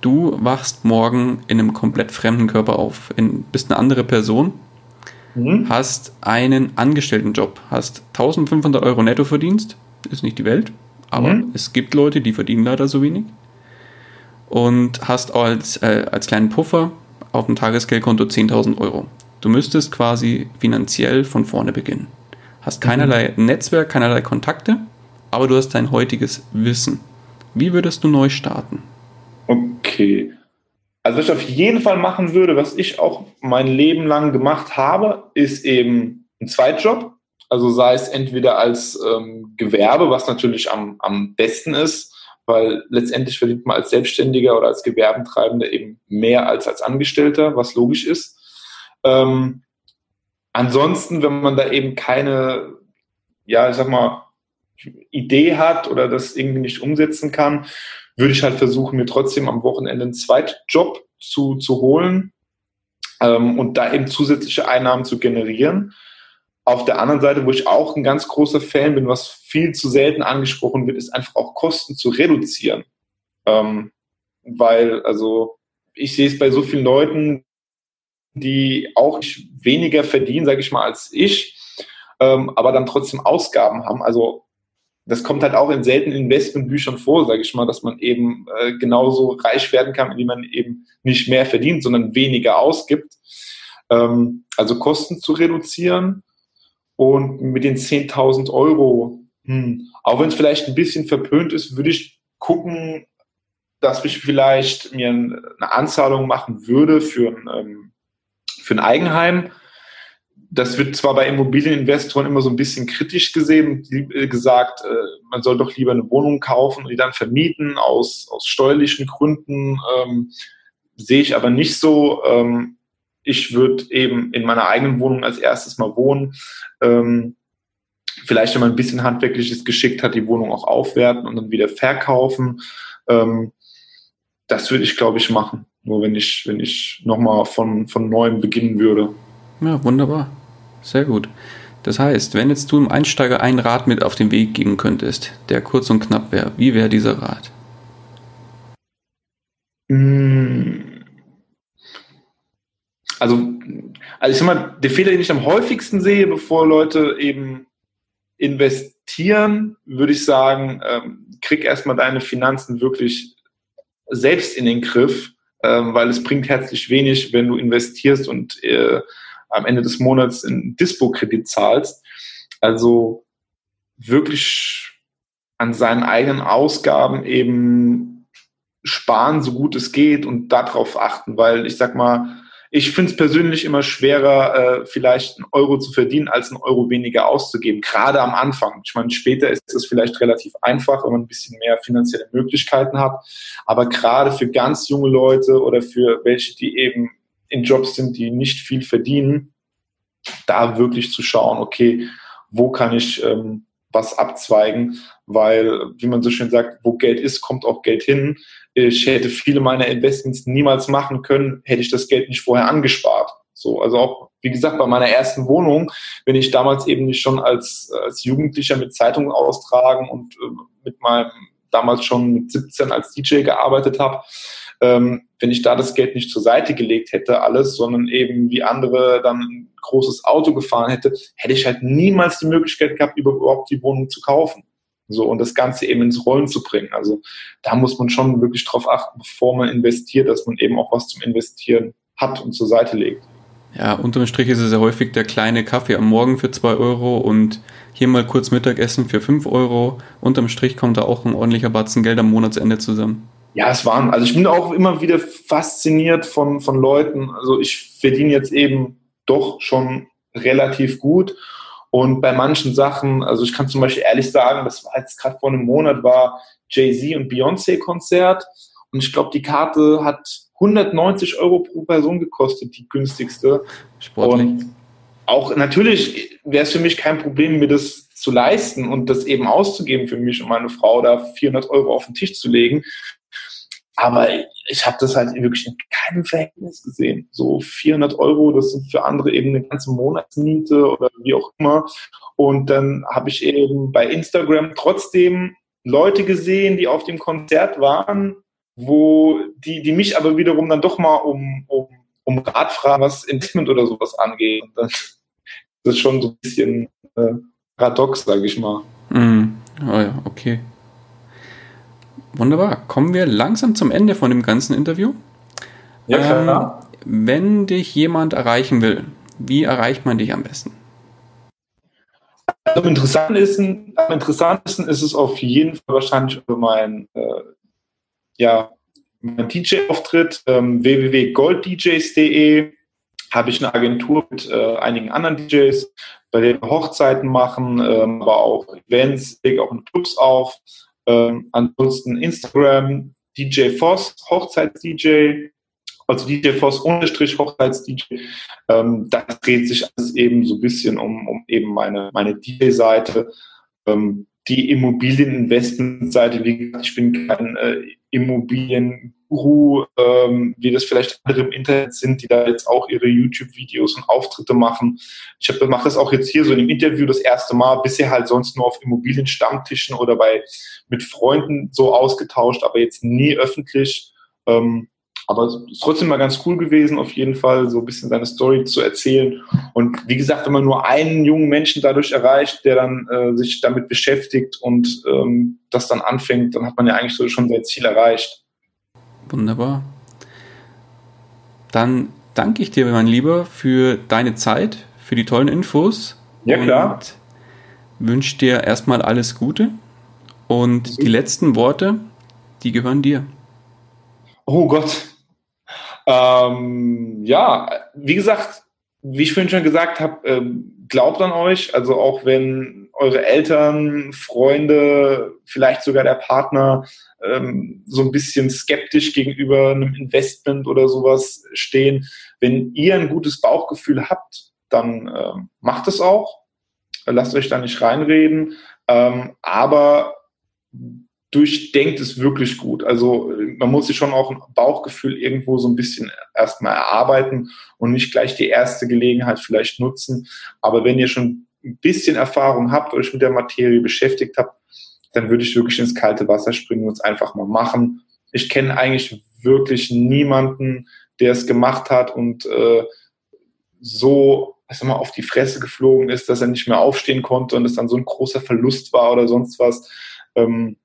du wachst morgen in einem komplett fremden Körper auf, in, bist eine andere Person, mhm. hast einen Angestelltenjob, hast 1500 Euro Nettoverdienst, ist nicht die Welt, aber mhm. es gibt Leute, die verdienen leider so wenig und hast als, äh, als kleinen Puffer auf dem Tagesgeldkonto 10.000 Euro. Du müsstest quasi finanziell von vorne beginnen. Hast keinerlei mhm. Netzwerk, keinerlei Kontakte, aber du hast dein heutiges Wissen. Wie würdest du neu starten? Okay. Also was ich auf jeden Fall machen würde, was ich auch mein Leben lang gemacht habe, ist eben ein Zweitjob. Also sei es entweder als ähm, Gewerbe, was natürlich am, am besten ist, weil letztendlich verdient man als Selbstständiger oder als Gewerbentreibender eben mehr als als Angestellter, was logisch ist. Ähm, ansonsten, wenn man da eben keine, ja, ich sag mal, Idee hat oder das irgendwie nicht umsetzen kann, würde ich halt versuchen, mir trotzdem am Wochenende einen Zweitjob zu, zu holen ähm, und da eben zusätzliche Einnahmen zu generieren. Auf der anderen Seite, wo ich auch ein ganz großer Fan bin, was viel zu selten angesprochen wird, ist einfach auch Kosten zu reduzieren. Ähm, weil, also, ich sehe es bei so vielen Leuten, die auch weniger verdienen, sage ich mal, als ich, ähm, aber dann trotzdem Ausgaben haben. Also das kommt halt auch in seltenen Investmentbüchern vor, sage ich mal, dass man eben äh, genauso reich werden kann, indem man eben nicht mehr verdient, sondern weniger ausgibt. Ähm, also Kosten zu reduzieren und mit den 10.000 Euro, hm, auch wenn es vielleicht ein bisschen verpönt ist, würde ich gucken, dass ich vielleicht mir eine Anzahlung machen würde für ein, ähm, für ein Eigenheim. Das wird zwar bei Immobilieninvestoren immer so ein bisschen kritisch gesehen, äh, gesagt, äh, man soll doch lieber eine Wohnung kaufen und die dann vermieten aus, aus steuerlichen Gründen. Ähm, sehe ich aber nicht so. Ähm, ich würde eben in meiner eigenen Wohnung als erstes mal wohnen. Ähm, vielleicht, wenn man ein bisschen handwerkliches Geschick hat, die Wohnung auch aufwerten und dann wieder verkaufen. Ähm, das würde ich, glaube ich, machen. Nur wenn ich, wenn ich nochmal von, von neuem beginnen würde. Ja, wunderbar. Sehr gut. Das heißt, wenn jetzt du im Einsteiger einen Rat mit auf den Weg geben könntest, der kurz und knapp wäre, wie wäre dieser Rat? Mmh also, also ich sag mal, der Fehler, den ich am häufigsten sehe, bevor Leute eben investieren, würde ich sagen, ähm, krieg erstmal deine Finanzen wirklich selbst in den Griff, ähm, weil es bringt herzlich wenig, wenn du investierst und äh, am Ende des Monats einen Dispo-Kredit zahlst. Also wirklich an seinen eigenen Ausgaben eben sparen, so gut es geht und darauf achten, weil ich sag mal, ich finde es persönlich immer schwerer, äh, vielleicht einen Euro zu verdienen, als einen Euro weniger auszugeben, gerade am Anfang. Ich meine, später ist es vielleicht relativ einfach, wenn man ein bisschen mehr finanzielle Möglichkeiten hat. Aber gerade für ganz junge Leute oder für welche, die eben in Jobs sind, die nicht viel verdienen, da wirklich zu schauen, okay, wo kann ich ähm, was abzweigen, weil, wie man so schön sagt, wo Geld ist, kommt auch Geld hin. Ich hätte viele meiner Investments niemals machen können, hätte ich das Geld nicht vorher angespart. So, also auch, wie gesagt, bei meiner ersten Wohnung, wenn ich damals eben nicht schon als, als Jugendlicher mit Zeitungen austragen und äh, mit meinem damals schon mit 17 als DJ gearbeitet habe, ähm, wenn ich da das Geld nicht zur Seite gelegt hätte, alles, sondern eben wie andere dann ein großes Auto gefahren hätte, hätte ich halt niemals die Möglichkeit gehabt, überhaupt die Wohnung zu kaufen. So, und das Ganze eben ins Rollen zu bringen. Also da muss man schon wirklich drauf achten, bevor man investiert, dass man eben auch was zum Investieren hat und zur Seite legt. Ja, unterm Strich ist es ja häufig der kleine Kaffee am Morgen für zwei Euro und hier mal kurz Mittagessen für fünf Euro. Unterm Strich kommt da auch ein ordentlicher Batzen Geld am Monatsende zusammen. Ja, es waren, also ich bin auch immer wieder fasziniert von, von Leuten. Also ich verdiene jetzt eben doch schon relativ gut und bei manchen Sachen, also ich kann zum Beispiel ehrlich sagen, das war jetzt gerade vor einem Monat, war Jay-Z und Beyoncé-Konzert. Und ich glaube, die Karte hat 190 Euro pro Person gekostet, die günstigste. Sportlich. Und auch natürlich wäre es für mich kein Problem, mir das zu leisten und das eben auszugeben für mich und meine Frau, da 400 Euro auf den Tisch zu legen. Aber ich habe das halt wirklich in keinem Verhältnis gesehen. So 400 Euro, das sind für andere eben eine ganze Monatsmiete oder wie auch immer. Und dann habe ich eben bei Instagram trotzdem Leute gesehen, die auf dem Konzert waren, wo die, die mich aber wiederum dann doch mal um, um, um Rat fragen, was Investment oder sowas angeht. Und das ist schon so ein bisschen äh, paradox, sage ich mal. Mm. Oh ja, okay. Wunderbar. Kommen wir langsam zum Ende von dem ganzen Interview. Ja, klar. Ähm, wenn dich jemand erreichen will, wie erreicht man dich am besten? Am interessantesten, am interessantesten ist es auf jeden Fall wahrscheinlich über mein, äh, ja, mein DJ-Auftritt ähm, www.golddjs.de habe ich eine Agentur mit äh, einigen anderen DJs, bei denen wir Hochzeiten machen, ähm, aber auch Events, lege auch in Clubs auf. Ähm, ansonsten Instagram, DJ Voss, Hochzeits-DJ, also DJ Voss unterstrich Hochzeits-DJ. Ähm, das dreht sich alles eben so ein bisschen um, um eben meine, meine DJ-Seite. Ähm, die Immobilieninvestmentseite, wie gesagt, ich bin kein äh, Immobilienguru, ähm, wie das vielleicht andere im Internet sind, die da jetzt auch ihre YouTube-Videos und Auftritte machen. Ich mache das auch jetzt hier so dem Interview das erste Mal, bisher halt sonst nur auf Immobilienstammtischen oder bei mit Freunden so ausgetauscht, aber jetzt nie öffentlich. Ähm, aber es ist trotzdem mal ganz cool gewesen, auf jeden Fall so ein bisschen seine Story zu erzählen. Und wie gesagt, wenn man nur einen jungen Menschen dadurch erreicht, der dann äh, sich damit beschäftigt und ähm, das dann anfängt, dann hat man ja eigentlich so schon sein Ziel erreicht. Wunderbar. Dann danke ich dir, mein Lieber, für deine Zeit, für die tollen Infos. Ja, klar. wünsche dir erstmal alles Gute. Und die letzten Worte, die gehören dir. Oh Gott, ähm, ja, wie gesagt, wie ich vorhin schon gesagt habe, äh, glaubt an euch. Also auch wenn eure Eltern, Freunde, vielleicht sogar der Partner ähm, so ein bisschen skeptisch gegenüber einem Investment oder sowas stehen, wenn ihr ein gutes Bauchgefühl habt, dann äh, macht es auch. Lasst euch da nicht reinreden. Ähm, aber durchdenkt es wirklich gut. Also man muss sich schon auch ein Bauchgefühl irgendwo so ein bisschen erstmal erarbeiten und nicht gleich die erste Gelegenheit vielleicht nutzen. Aber wenn ihr schon ein bisschen Erfahrung habt, euch mit der Materie beschäftigt habt, dann würde ich wirklich ins kalte Wasser springen und es einfach mal machen. Ich kenne eigentlich wirklich niemanden, der es gemacht hat und äh, so ich mal, auf die Fresse geflogen ist, dass er nicht mehr aufstehen konnte und es dann so ein großer Verlust war oder sonst was. Ähm,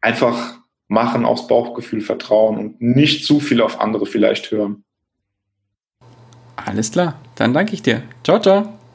einfach machen, aufs Bauchgefühl vertrauen und nicht zu viel auf andere vielleicht hören. Alles klar, dann danke ich dir. Ciao, ciao.